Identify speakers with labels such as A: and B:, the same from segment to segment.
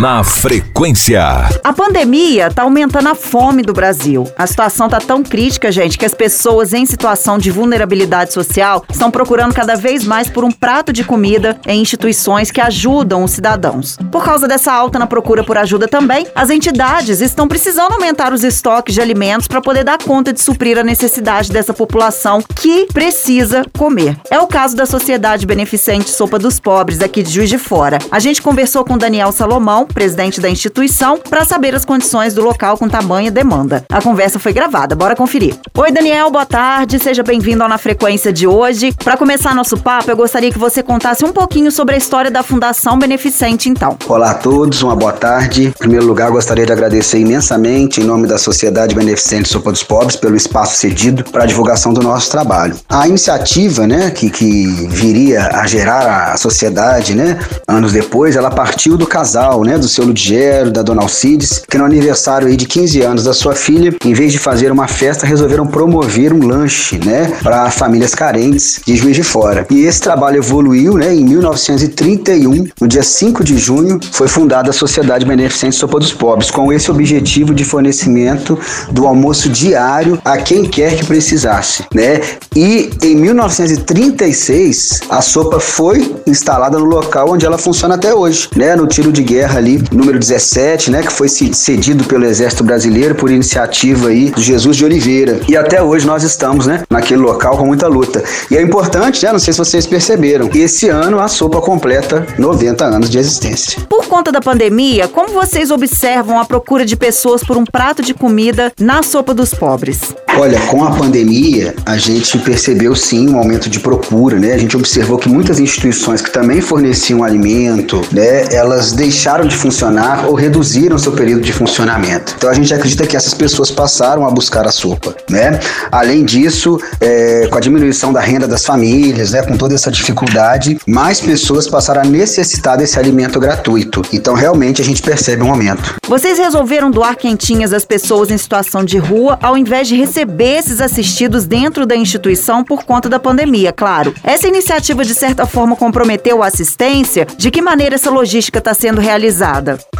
A: Na frequência.
B: A pandemia está aumentando a fome do Brasil. A situação está tão crítica, gente, que as pessoas em situação de vulnerabilidade social estão procurando cada vez mais por um prato de comida em instituições que ajudam os cidadãos. Por causa dessa alta na procura por ajuda também, as entidades estão precisando aumentar os estoques de alimentos para poder dar conta de suprir a necessidade dessa população que precisa comer. É o caso da Sociedade Beneficente Sopa dos Pobres aqui de Juiz de Fora. A gente conversou com Daniel Salomão, presidente da instituição, para saber as condições do local com tamanha demanda. A conversa foi gravada, bora conferir. Oi, Daniel, boa tarde, seja bem-vindo ao Na Frequência de hoje. Para começar nosso papo, eu gostaria que você contasse um pouquinho sobre a história da Fundação Beneficente, então.
C: Olá a todos, uma boa tarde. Em primeiro lugar, gostaria de agradecer imensamente, em nome da Sociedade Beneficente Sopa dos Pobres, pelo espaço cedido para a divulgação do nosso trabalho. A iniciativa, né, que, que viria a gerar a sociedade, né, anos depois, ela partiu do casal, né, do seu Ludigero, da dona Alcides, que no aniversário aí de 15 anos da sua filha, em vez de fazer uma festa, resolveram promover um lanche, né, para famílias carentes de Juiz de Fora. E esse trabalho evoluiu, né, em 1931, no dia 5 de junho, foi fundada a Sociedade Beneficente Sopa dos Pobres, com esse objetivo de fornecimento do almoço diário a quem quer que precisasse, né? E em 1936, a sopa foi instalada no local onde ela funciona até hoje, né, no tiro de guerra ali, número 17, né, que foi cedido pelo Exército Brasileiro por iniciativa aí do Jesus de Oliveira. E até hoje nós estamos, né, naquele local com muita luta. E é importante, né, não sei se vocês perceberam, esse ano a sopa completa 90 anos de existência.
B: Por conta da pandemia, como vocês observam a procura de pessoas por um prato de comida na sopa dos pobres?
C: Olha, com a pandemia, a gente percebeu sim um aumento de procura, né? A gente observou que muitas instituições que também forneciam alimento, né, elas deixaram de funcionar ou reduziram seu período de funcionamento. Então a gente acredita que essas pessoas passaram a buscar a sopa, né? Além disso, é, com a diminuição da renda das famílias, né, com toda essa dificuldade, mais pessoas passaram a necessitar desse alimento gratuito. Então realmente a gente percebe um aumento.
B: Vocês resolveram doar quentinhas às pessoas em situação de rua ao invés de receber esses assistidos dentro da instituição por conta da pandemia, claro. Essa iniciativa de certa forma comprometeu a assistência? De que maneira essa logística está sendo realizada?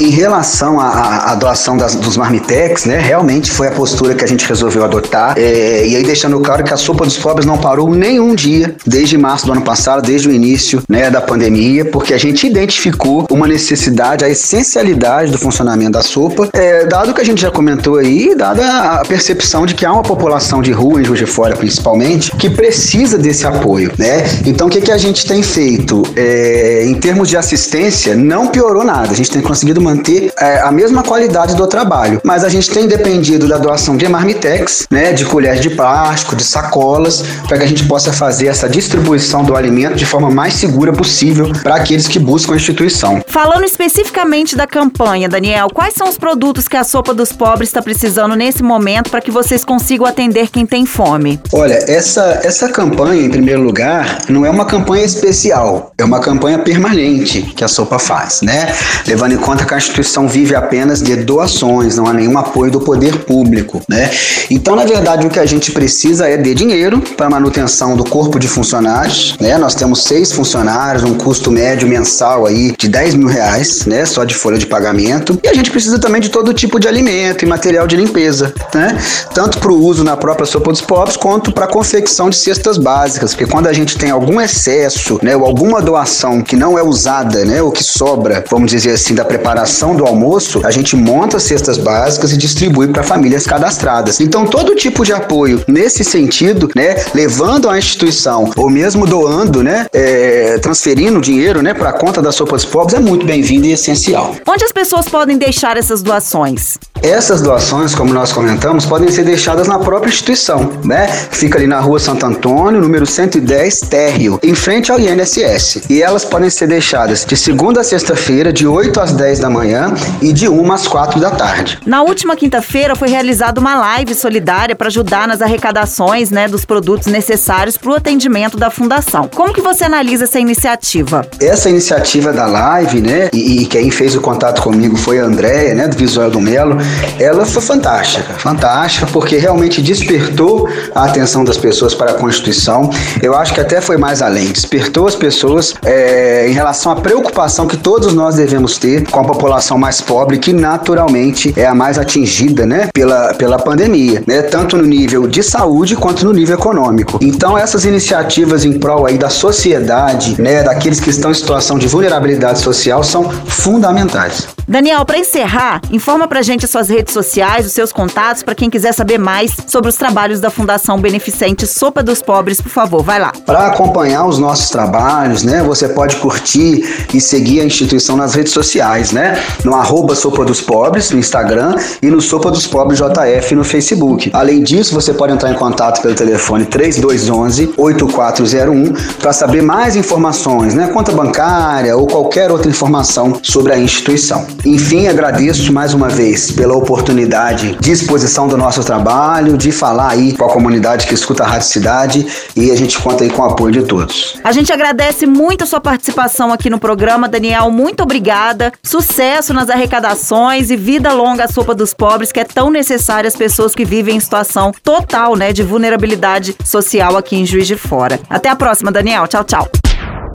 C: Em relação à, à doação das, dos marmitex, né, realmente foi a postura que a gente resolveu adotar. É, e aí deixando claro que a sopa dos pobres não parou nenhum dia desde março do ano passado, desde o início né, da pandemia, porque a gente identificou uma necessidade, a essencialidade do funcionamento da sopa, é, dado que a gente já comentou aí, dada a percepção de que há uma população de rua em Juiz de Fora, principalmente, que precisa desse apoio, né? Então o que, que a gente tem feito? É, em termos de assistência, não piorou nada. A gente tem conseguido manter é, a mesma qualidade do trabalho, mas a gente tem dependido da doação de marmitex, né, de colheres de plástico, de sacolas, para que a gente possa fazer essa distribuição do alimento de forma mais segura possível para aqueles que buscam a instituição.
B: Falando especificamente da campanha, Daniel, quais são os produtos que a Sopa dos Pobres está precisando nesse momento para que vocês consigam atender quem tem fome?
C: Olha, essa, essa campanha, em primeiro lugar, não é uma campanha especial, é uma campanha permanente que a Sopa faz, né? Levando em conta que a instituição vive apenas de doações, não há nenhum apoio do poder público, né? Então, na verdade, o que a gente precisa é de dinheiro para manutenção do corpo de funcionários, né? Nós temos seis funcionários, um custo médio mensal aí de 10 mil reais, né? Só de folha de pagamento. E a gente precisa também de todo tipo de alimento e material de limpeza, né? Tanto para o uso na própria sopa dos pobres, quanto para a confecção de cestas básicas, porque quando a gente tem algum excesso, né? Ou alguma doação que não é usada, né? Ou que sobra, vamos dizer assim, da preparação do almoço, a gente monta cestas básicas e distribui para famílias cadastradas. Então, todo tipo de apoio nesse sentido, né? Levando à instituição, ou mesmo doando, né? É, transferindo dinheiro, né? Para a conta da sopa dos pobres é muito bem-vindo e essencial.
B: Onde as pessoas podem deixar essas doações?
C: Essas doações, como nós comentamos, podem ser deixadas na própria instituição, né? Fica ali na rua Santo Antônio, número 110, térreo, em frente ao INSS. E elas podem ser deixadas de segunda a sexta-feira, de 8 às 10 da manhã e de 1 às 4 da tarde.
B: Na última quinta-feira foi realizada uma live solidária para ajudar nas arrecadações né, dos produtos necessários para o atendimento da fundação. Como que você analisa essa iniciativa?
C: Essa iniciativa da live, né, e, e quem fez o contato comigo foi a Andréia, né, do Visual do Melo, ela foi fantástica, fantástica, porque realmente despertou a atenção das pessoas para a Constituição. Eu acho que até foi mais além, despertou as pessoas é, em relação à preocupação que todos nós devemos ter com a população mais pobre, que naturalmente é a mais atingida, né, pela, pela pandemia, né, tanto no nível de saúde quanto no nível econômico. Então, essas iniciativas em prol aí da sociedade, né, daqueles que estão em situação de vulnerabilidade social são fundamentais.
B: Daniel, para encerrar, informa pra gente as suas redes sociais, os seus contatos, para quem quiser saber mais sobre os trabalhos da Fundação Beneficente Sopa dos Pobres, por favor, vai lá.
C: Para acompanhar os nossos trabalhos, né, você pode curtir e seguir a instituição nas redes sociais, né, no arroba Sopa dos Pobres, no Instagram, e no Sopa dos Pobres JF no Facebook. Além disso, você pode entrar em contato pelo telefone 3211-8401 para saber mais informações, né, conta bancária ou qualquer outra informação sobre a instituição. Enfim, agradeço mais uma vez pela oportunidade de exposição do nosso trabalho, de falar aí com a comunidade que escuta a Rádio Cidade e a gente conta aí com o apoio de todos.
B: A gente agradece muito a sua participação aqui no programa, Daniel. Muito obrigada. Sucesso nas arrecadações e vida longa à sopa dos pobres, que é tão necessária às pessoas que vivem em situação total, né, de vulnerabilidade social aqui em Juiz de Fora. Até a próxima, Daniel. Tchau, tchau.